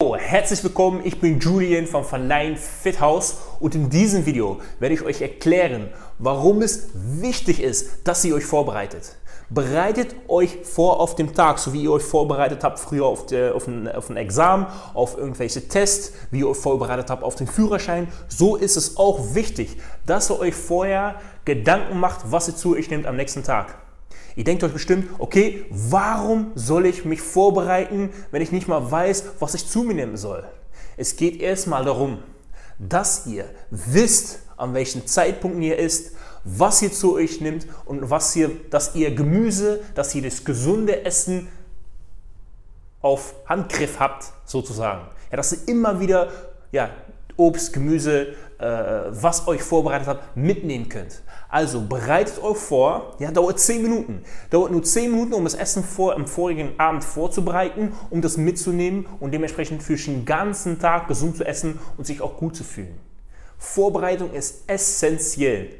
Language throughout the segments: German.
Hallo, herzlich willkommen, ich bin Julian von Vernein Fit House und in diesem Video werde ich euch erklären, warum es wichtig ist, dass ihr euch vorbereitet. Bereitet euch vor auf dem Tag, so wie ihr euch vorbereitet habt früher auf, der, auf, ein, auf ein Examen, auf irgendwelche Tests, wie ihr euch vorbereitet habt auf den Führerschein. So ist es auch wichtig, dass ihr euch vorher Gedanken macht, was ihr zu euch nehmt am nächsten Tag. Ihr denkt euch bestimmt, okay, warum soll ich mich vorbereiten, wenn ich nicht mal weiß, was ich zu mir nehmen soll? Es geht erstmal darum, dass ihr wisst, an welchen Zeitpunkten ihr isst, was ihr zu euch nimmt und was ihr, dass ihr Gemüse, dass ihr das gesunde Essen auf Handgriff habt, sozusagen. Ja, dass ihr immer wieder ja, Obst, Gemüse, äh, was euch vorbereitet habt, mitnehmen könnt. Also bereitet euch vor, ja, dauert 10 Minuten. Dauert nur 10 Minuten, um das Essen vor, am vorigen Abend vorzubereiten, um das mitzunehmen und dementsprechend für den ganzen Tag gesund zu essen und sich auch gut zu fühlen. Vorbereitung ist essentiell.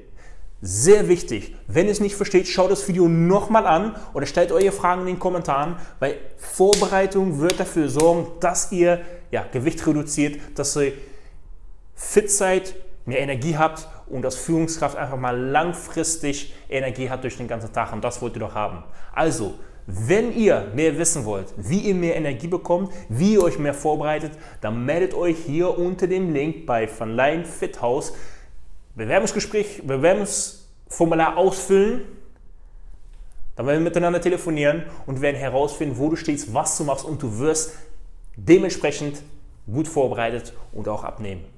Sehr wichtig. Wenn ihr es nicht versteht, schaut das Video nochmal an oder stellt eure Fragen in den Kommentaren, weil Vorbereitung wird dafür sorgen, dass ihr ja, Gewicht reduziert, dass ihr fit seid, mehr Energie habt und als Führungskraft einfach mal langfristig Energie hat durch den ganzen Tag. Und das wollt ihr doch haben. Also, wenn ihr mehr wissen wollt, wie ihr mehr Energie bekommt, wie ihr euch mehr vorbereitet, dann meldet euch hier unter dem Link bei Van Leyen Fit House. Bewerbungsgespräch, Bewerbungsformular ausfüllen. Dann werden wir miteinander telefonieren und werden herausfinden, wo du stehst, was du machst und du wirst dementsprechend gut vorbereitet und auch abnehmen.